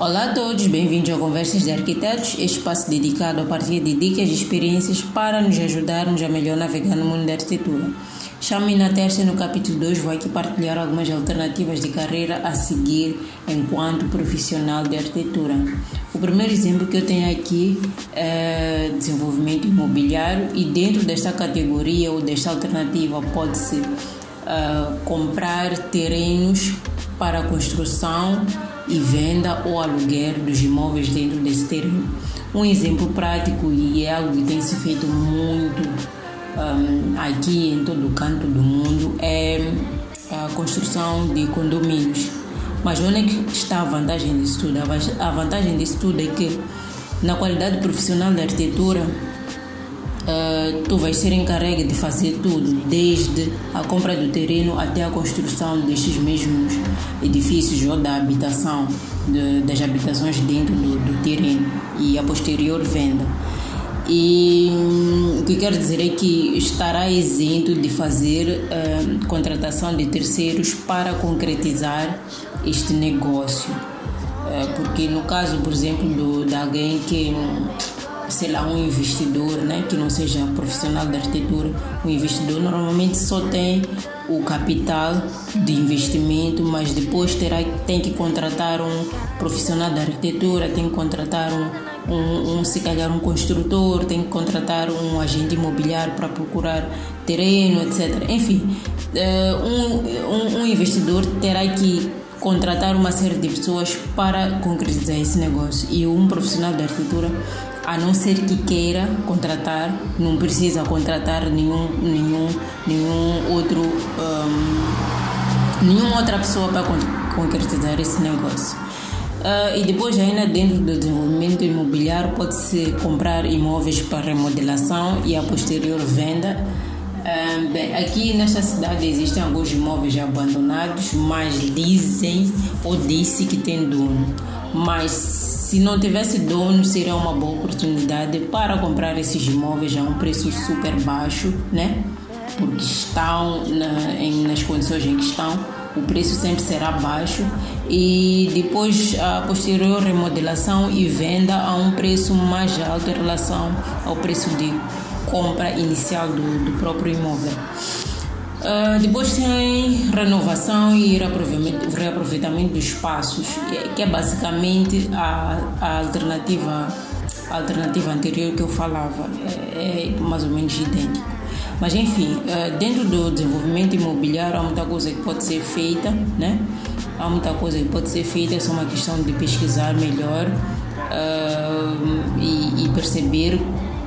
Olá a todos, bem-vindos ao Conversas de Arquitetos, espaço dedicado a partir de dicas e experiências para nos ajudarmos a melhor navegar no mundo da arquitetura. Chamo-me na terça no capítulo 2 vou aqui partilhar algumas alternativas de carreira a seguir enquanto profissional de arquitetura. O primeiro exemplo que eu tenho aqui é desenvolvimento imobiliário e dentro desta categoria ou desta alternativa pode-se uh, comprar terrenos para construção e venda ou aluguer dos imóveis dentro desse terreno. Um exemplo prático e é algo que tem se feito muito um, aqui em todo canto do mundo é a construção de condomínios. Mas onde é que está a vantagem disso tudo? A vantagem disso tudo é que na qualidade profissional da arquitetura uh, tu vais ser encarregue de fazer tudo, desde a compra do terreno até a construção destes mesmos edifícios ou da habitação, de, das habitações dentro do, do terreno e a posterior venda. E hum, o que quero dizer é que estará isento de fazer uh, contratação de terceiros para concretizar este negócio. Uh, porque no caso, por exemplo, do, de alguém que sei lá, um investidor, né, que não seja profissional da arquitetura, o investidor normalmente só tem o capital de investimento, mas depois terá, tem que contratar um profissional da arquitetura, tem que contratar um, um, um se calhar um construtor, tem que contratar um agente imobiliário para procurar terreno, etc. Enfim, eh, um, um, investidor terá que contratar uma série de pessoas para concretizar esse negócio e um profissional da arquitetura a não ser que queira contratar, não precisa contratar nenhum, nenhum, nenhum outro, um, nenhuma outra pessoa para concretizar esse negócio. Uh, e depois ainda dentro do desenvolvimento imobiliário pode-se comprar imóveis para remodelação e a posterior venda. Uh, bem, aqui nesta cidade existem alguns imóveis abandonados, mas dizem ou disse que tem dono. Mas se não tivesse dono, seria uma boa oportunidade para comprar esses imóveis a um preço super baixo, né? Porque estão na, em, nas condições em que estão, o preço sempre será baixo e depois a posterior remodelação e venda a um preço mais alto em relação ao preço de compra inicial do, do próprio imóvel. Uh, depois tem renovação e reaproveitamento, dos espaços, que é basicamente a, a alternativa a alternativa anterior que eu falava, é, é mais ou menos idêntico. Mas enfim, uh, dentro do desenvolvimento imobiliário há muita coisa que pode ser feita, né? Há muita coisa que pode ser feita, é só uma questão de pesquisar melhor uh, e, e perceber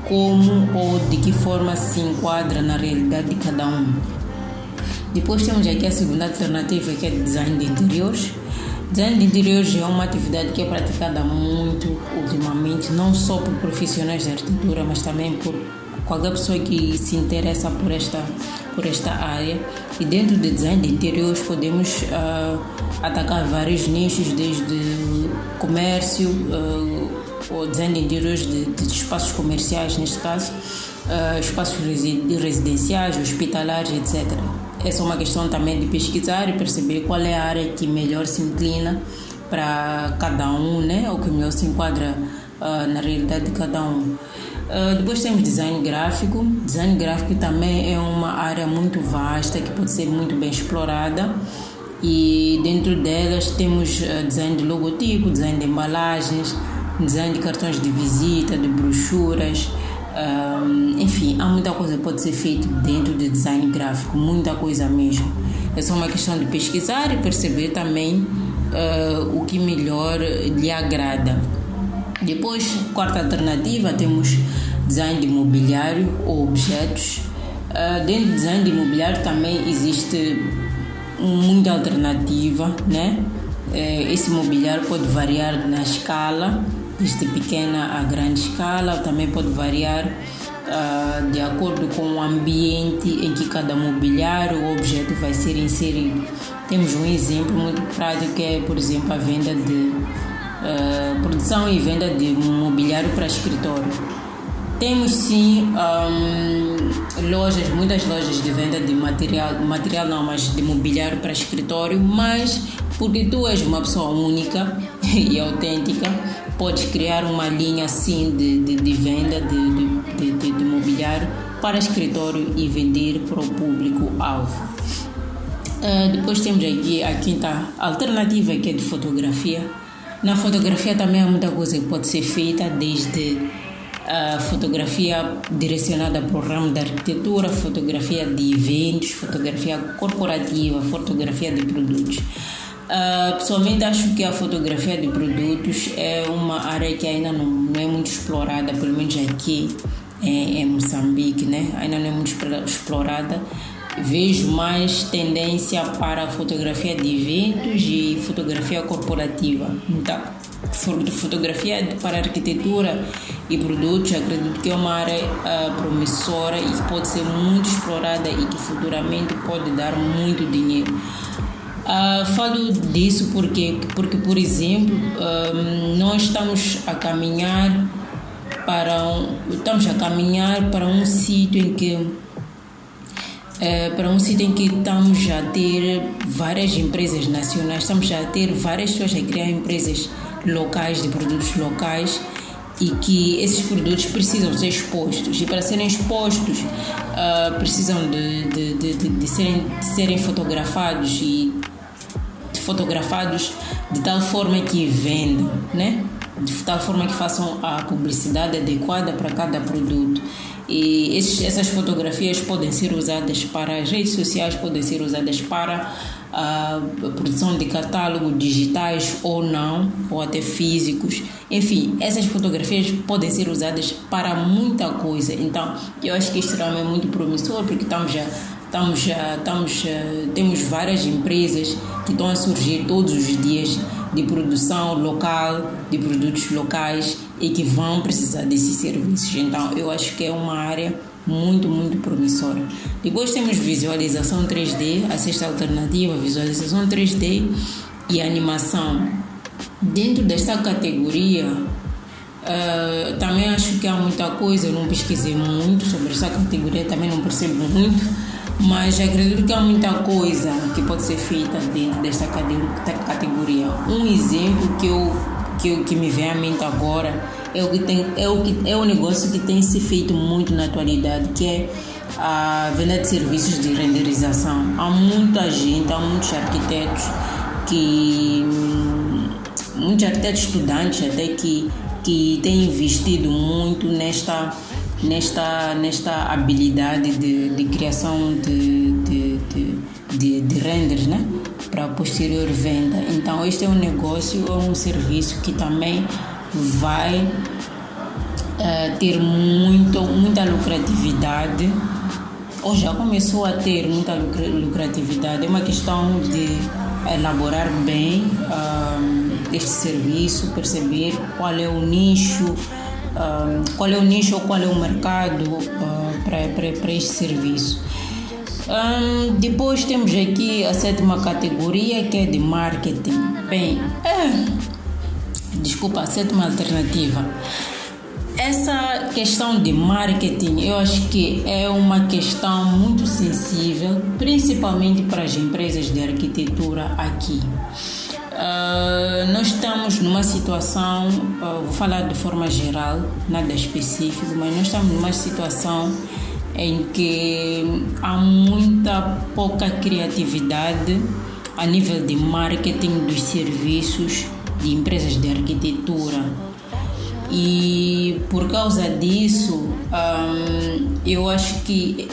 como ou de que forma se enquadra na realidade de cada um. Depois temos aqui a segunda alternativa que é design de interiores. Design de interiores é uma atividade que é praticada muito ultimamente, não só por profissionais de arquitetura, mas também por qualquer pessoa que se interessa por esta, por esta área. E dentro do design de interiores podemos uh, atacar vários nichos, desde comércio, uh, ou design de interiores de, de espaços comerciais, neste caso, uh, espaços residenciais, hospitalares, etc é só uma questão também de pesquisar e perceber qual é a área que melhor se inclina para cada um, né? Ou que melhor se enquadra uh, na realidade de cada um. Uh, depois temos design gráfico. Design gráfico também é uma área muito vasta que pode ser muito bem explorada. E dentro delas temos uh, design de logotipo, design de embalagens, design de cartões de visita, de brochuras, um, enfim, há muita coisa que pode ser feita dentro do design gráfico, muita coisa mesmo. É só uma questão de pesquisar e perceber também uh, o que melhor lhe agrada. Depois, quarta alternativa, temos design de imobiliário ou objetos. Uh, dentro do design de imobiliário também existe muita alternativa, né? Uh, esse imobiliário pode variar na escala desde pequena a grande escala, também pode variar uh, de acordo com o ambiente em que cada mobiliário ou objeto vai ser inserido. Temos um exemplo muito prático que é, por exemplo, a venda de uh, produção e venda de mobiliário para escritório. Temos sim um, lojas, muitas lojas de venda de material, material não, mas de mobiliário para escritório, mas porque tu és uma pessoa única e autêntica, pode criar uma linha assim de, de, de venda de, de, de, mobiliário para escritório e vender para o público-alvo. Uh, depois temos aqui a quinta alternativa que é de fotografia. Na fotografia também há muita coisa que pode ser feita, desde a fotografia direcionada para o ramo da arquitetura, fotografia de eventos, fotografia corporativa, fotografia de produtos. Uh, pessoalmente acho que a fotografia de produtos é uma área que ainda não, não é muito explorada, pelo menos aqui em, em Moçambique, né? ainda não é muito explorada. Vejo mais tendência para fotografia de eventos e fotografia corporativa. Então, fotografia para arquitetura e produtos, acredito que é uma área uh, promissora e que pode ser muito explorada e que futuramente pode dar muito dinheiro. Uh, falo disso porque, porque por exemplo, um, nós estamos a caminhar para um, estamos a caminhar para um sítio em que uh, para um sítio em que estamos a ter várias empresas nacionais, estamos a ter várias pessoas a criar empresas locais, de produtos locais e que esses produtos precisam ser expostos. E para serem expostos uh, precisam de, de, de, de, serem, de serem fotografados e fotografados de tal forma que vendam, né? de tal forma que façam a publicidade adequada para cada produto. E esses, essas fotografias podem ser usadas para as redes sociais, podem ser usadas para a produção de catálogos digitais ou não, ou até físicos. Enfim, essas fotografias podem ser usadas para muita coisa. Então, eu acho que isso é muito promissor, porque estamos já estamos já estamos temos várias empresas que estão a surgir todos os dias de produção local de produtos locais e que vão precisar desses serviços então eu acho que é uma área muito, muito promissora. Depois temos visualização 3D, a sexta alternativa, visualização 3D e animação. Dentro desta categoria, uh, também acho que há muita coisa, eu não pesquisei muito sobre essa categoria, também não percebo muito, mas acredito que há muita coisa que pode ser feita dentro desta categoria. Um exemplo que eu que, que me vem à mente agora é o que tem é o que é o negócio que tem se feito muito na atualidade que é a venda de serviços de renderização há muita gente há muitos arquitetos que muitos arquitetos estudantes até que que têm investido muito nesta nesta nesta habilidade de, de criação de, de, de, de, de renders né? Para posterior venda. Então este é um negócio é um serviço que também vai uh, ter muito, muita lucratividade, ou já começou a ter muita lucratividade. É uma questão de elaborar bem uh, este serviço, perceber qual é o nicho, uh, qual é o nicho ou qual é o mercado para este serviço. Um, depois temos aqui a sétima categoria que é de marketing. Bem, é, desculpa, a sétima alternativa. Essa questão de marketing, eu acho que é uma questão muito sensível, principalmente para as empresas de arquitetura aqui. Uh, nós estamos numa situação, uh, vou falar de forma geral, nada específico, mas nós estamos numa situação em que há muita pouca criatividade a nível de marketing dos serviços de empresas de arquitetura. E por causa disso, um, eu acho que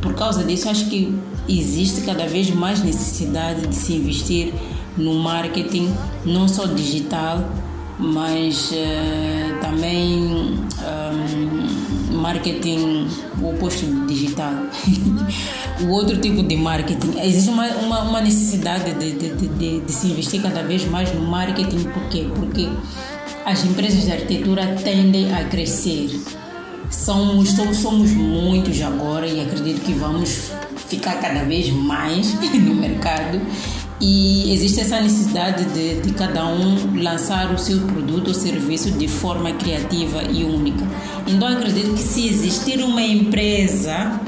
por causa disso acho que existe cada vez mais necessidade de se investir no marketing, não só digital, mas uh, também um, marketing o oposto digital. o outro tipo de marketing. Existe uma, uma, uma necessidade de, de, de, de, se investir cada vez mais no marketing. Por quê? Porque as empresas de arquitetura tendem a crescer. Somos, somos muitos agora e acredito que vamos ficar cada vez mais no mercado e existe essa necessidade de, de cada um lançar o seu produto ou serviço de forma criativa e única. Então acredito que se existir uma empresa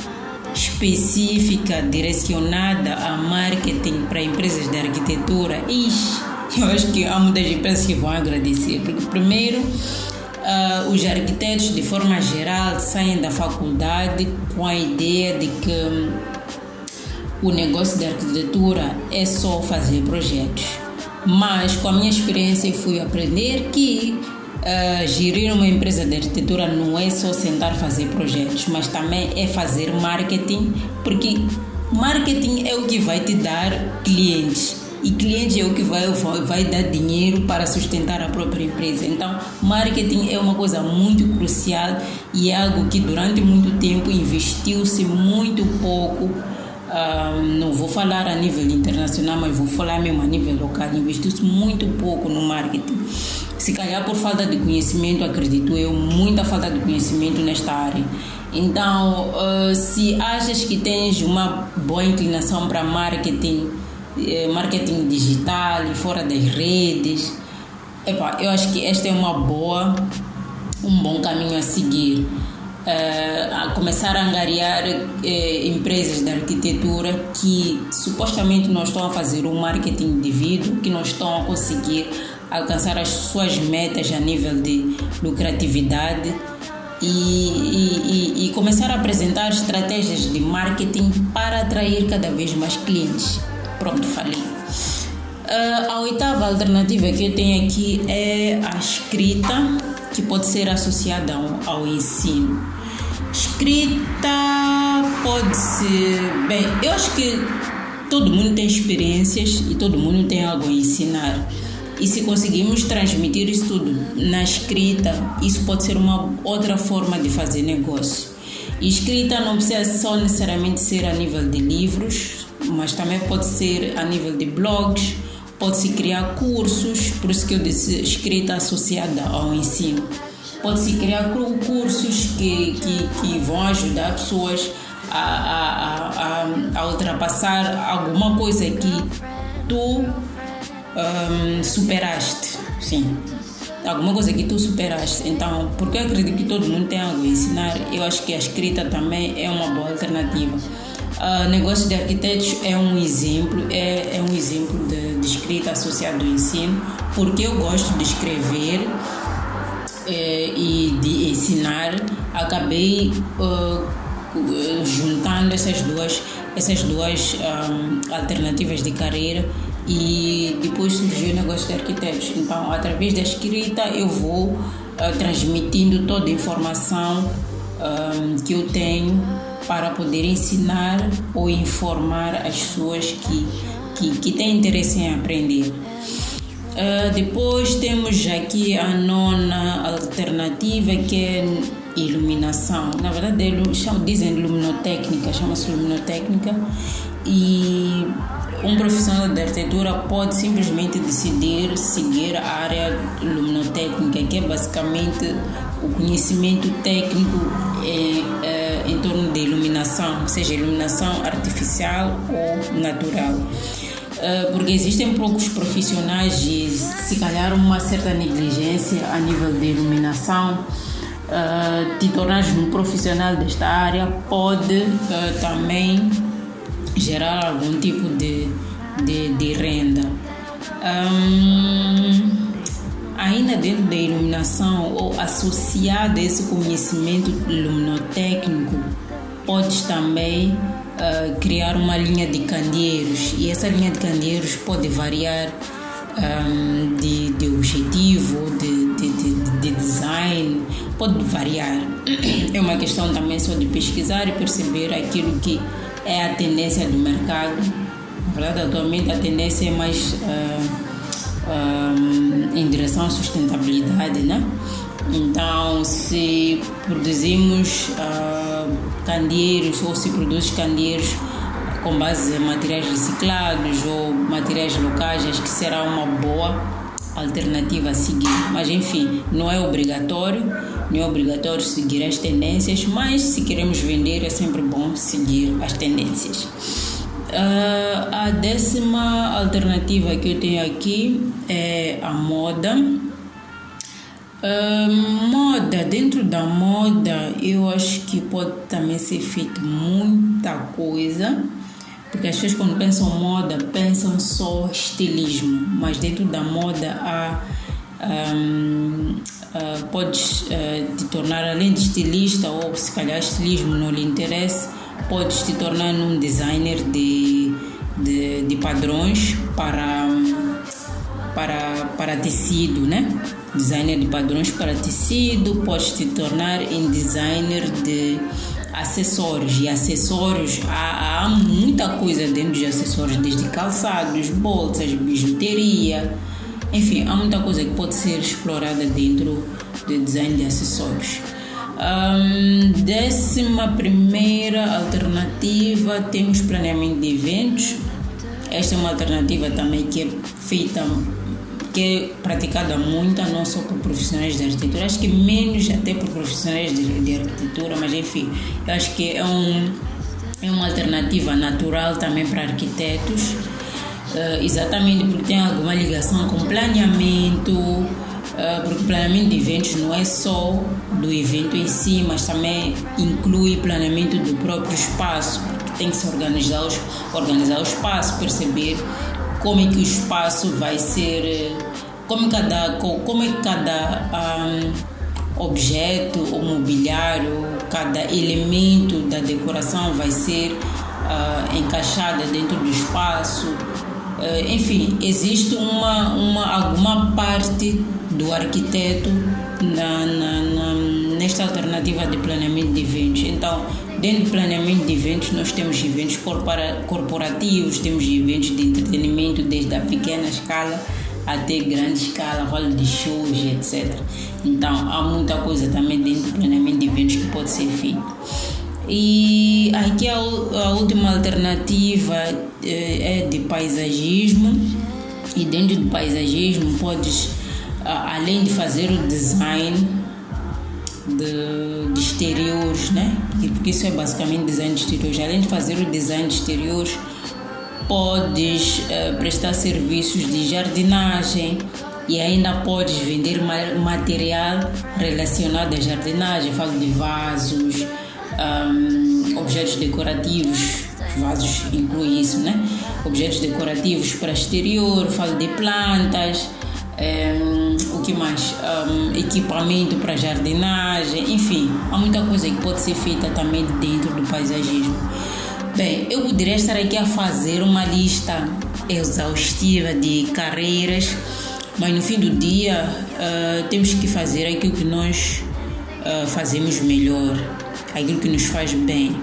específica direcionada a marketing para empresas de arquitetura, ixi, eu acho que há muitas empresas que vão agradecer, porque primeiro uh, os arquitetos de forma geral saem da faculdade com a ideia de que o negócio de arquitetura é só fazer projetos. Mas com a minha experiência fui aprender que uh, gerir uma empresa de arquitetura não é só sentar fazer projetos, mas também é fazer marketing, porque marketing é o que vai te dar clientes e cliente é o que vai, vai dar dinheiro para sustentar a própria empresa. Então, marketing é uma coisa muito crucial e é algo que durante muito tempo investiu-se muito pouco. Uh, não vou falar a nível internacional, mas vou falar mesmo a nível local. Investiu-se muito pouco no marketing. Se calhar por falta de conhecimento, acredito eu, muita falta de conhecimento nesta área. Então, uh, se achas que tens uma boa inclinação para marketing, eh, marketing digital e fora das redes, epa, eu acho que esta é uma boa, um bom caminho a seguir. Uh, a começar a angariar uh, empresas de arquitetura que supostamente não estão a fazer o marketing devido, que não estão a conseguir alcançar as suas metas a nível de lucratividade e, e, e, começar a apresentar estratégias de marketing para atrair cada vez mais clientes. Pronto, falei. Uh, a oitava alternativa que eu tenho aqui é a escrita, que pode ser associada ao, ensino. Escrita pode ser. Bem, eu acho que todo mundo tem experiências e todo mundo tem algo a ensinar. E se conseguimos transmitir isso tudo na escrita, isso pode ser uma outra forma de fazer negócio. E escrita não precisa só necessariamente ser a nível de livros, mas também pode ser a nível de blogs, pode-se criar cursos, por isso que eu disse escrita associada ao ensino. Pode-se criar cursos que, que, que vão ajudar pessoas a, a, a, a ultrapassar alguma coisa que tu um, superaste, sim. Alguma coisa que tu superaste. Então, porque eu acredito que todo mundo tem algo a ensinar, eu acho que a escrita também é uma boa alternativa. Uh, negócio de arquitetos é um exemplo, é, é um exemplo de, de escrita associado ao ensino, porque eu gosto de escrever eh, e de ensinar, acabei uh, juntando essas duas, essas duas um, alternativas de carreira e depois surgiu o negócio de arquitetos. Então, através da escrita, eu vou uh, transmitindo toda a informação um, que eu tenho para poder ensinar ou informar as pessoas que, que, que têm interesse em aprender. Uh, depois temos aqui a nona alternativa que é iluminação. Na verdade, dizem luminotécnica, chama-se luminotécnica e um profissional de arquitetura pode simplesmente decidir seguir a área luminotécnica, que é basicamente o conhecimento técnico em, eh, em torno de iluminação, seja iluminação artificial ou natural. Eh, porque existem poucos profissionais e, se calhar, uma certa negligência a nível de iluminação. Uh, te um profissional desta área pode uh, também gerar algum tipo de, de, de renda. Um, ainda dentro da iluminação ou associado a esse conhecimento luminotécnico, podes também uh, criar uma linha de candeeiros e essa linha de candeeiros pode variar um, de, de objetivo, de, de, de, de design, pode variar. É uma questão também só de pesquisar e perceber aquilo que é a tendência do mercado. Na verdade, atualmente a tendência é mais uh, uh, em direção à sustentabilidade, né? Então, se produzimos uh, candeeiros ou se produz candeeiros com base em materiais reciclados ou materiais locais, acho que será uma boa alternativa a seguir. Mas enfim, não é obrigatório não é obrigatório seguir as tendências, mas se queremos vender é sempre bom seguir as tendências. Uh, a décima alternativa que eu tenho aqui é a moda. Uh, moda, dentro da moda, eu acho que pode também ser feito muita coisa, Porque as pessoas quando pensam moda, pensam só estilismo, mas dentro da moda há um, uh, podes uh, te tornar além de estilista ou se calhar estilismo não lhe interessa, podes te tornar um designer de, de, de padrões para, para, para tecido, né? Designer de padrões para tecido, podes te tornar em designer de acessórios e acessórios há, há muita coisa dentro de acessórios desde calçados, bolsas, bijuteria enfim, há muita coisa que pode ser explorada dentro do design de acessórios. Um, décima primeira alternativa, temos planeamento de eventos. Esta é uma alternativa também que é feita, que é praticada muito, não só por profissionais de arquitetura, acho que menos até por profissionais de, de arquitetura, mas enfim, acho que é, um, é uma alternativa natural também para arquitetos Uh, exatamente porque tem alguma ligação com planeamento, uh, porque planeamento de eventos não é só do evento em si, mas também inclui planeamento do próprio espaço, porque tem que se organizar, os, organizar o espaço, perceber como é que o espaço vai ser, como cada, como é cada um, objeto ou mobiliário, cada elemento da decoração vai ser uh, encaixada dentro do espaço. Eh, enfim, existe uma, uma, alguma parte do arquiteto na, na, na, nesta alternativa de planeamento de eventos. Então, dentro do planeamento de eventos, nós temos eventos corporativos, temos eventos de entretenimento desde a pequena escala até grande escala, rol de shows, etc. Então, há muita coisa também dentro do planeamento de eventos que pode ser feito. E aqui a, a última alternativa é, é de paisagismo. E dentro do paisagismo podes, além de fazer o design de, de exteriores, né? Porque isso é basicamente design de exteriores. Além de fazer o design de exteriores, podes uh, prestar serviços de jardinagem e ainda podes vender material relacionado à jardinagem. Falo de vasos, um, objetos decorativos, vasos inclui isso, né? Objetos decorativos para exterior, falo de plantas, um, o que mais? Um, equipamento para jardinagem, enfim, há muita coisa que pode ser feita também dentro do paisagismo. Bem, eu poderia estar aqui a fazer uma lista exaustiva de carreiras, mas no fim do dia uh, temos que fazer aquilo que nós uh, fazemos melhor aquilo que nos faz bem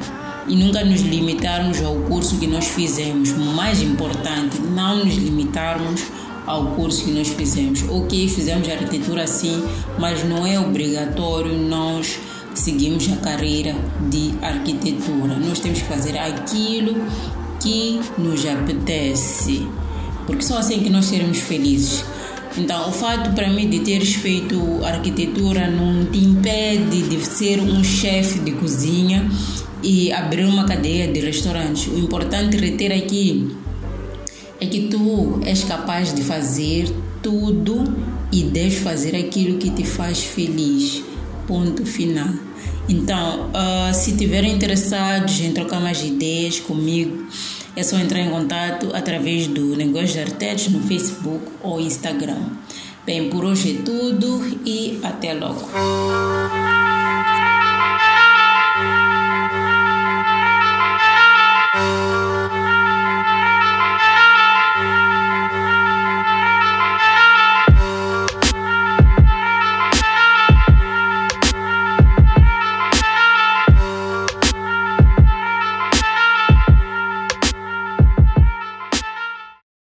e nunca nos limitarmos ao curso que nós fizemos. Mais importante, não nos limitarmos ao curso que nós fizemos. Ok, fizemos arquitetura sim, mas não é obrigatório nós seguirmos a carreira de arquitetura. Nós temos que fazer aquilo que nos apetece, porque só assim que nós seremos felizes. Então, o fato para mim de teres feito arquitetura não te impede de ser um chefe de cozinha e abrir uma cadeia de restaurantes. O importante reter aqui é que tu és capaz de fazer tudo e deves fazer aquilo que te faz feliz. Ponto final. Então, uh, se estiverem interessados em trocar mais ideias comigo, é só entrar em contato através do Negócio de Artetes no Facebook ou Instagram. Bem, por hoje é tudo e até logo.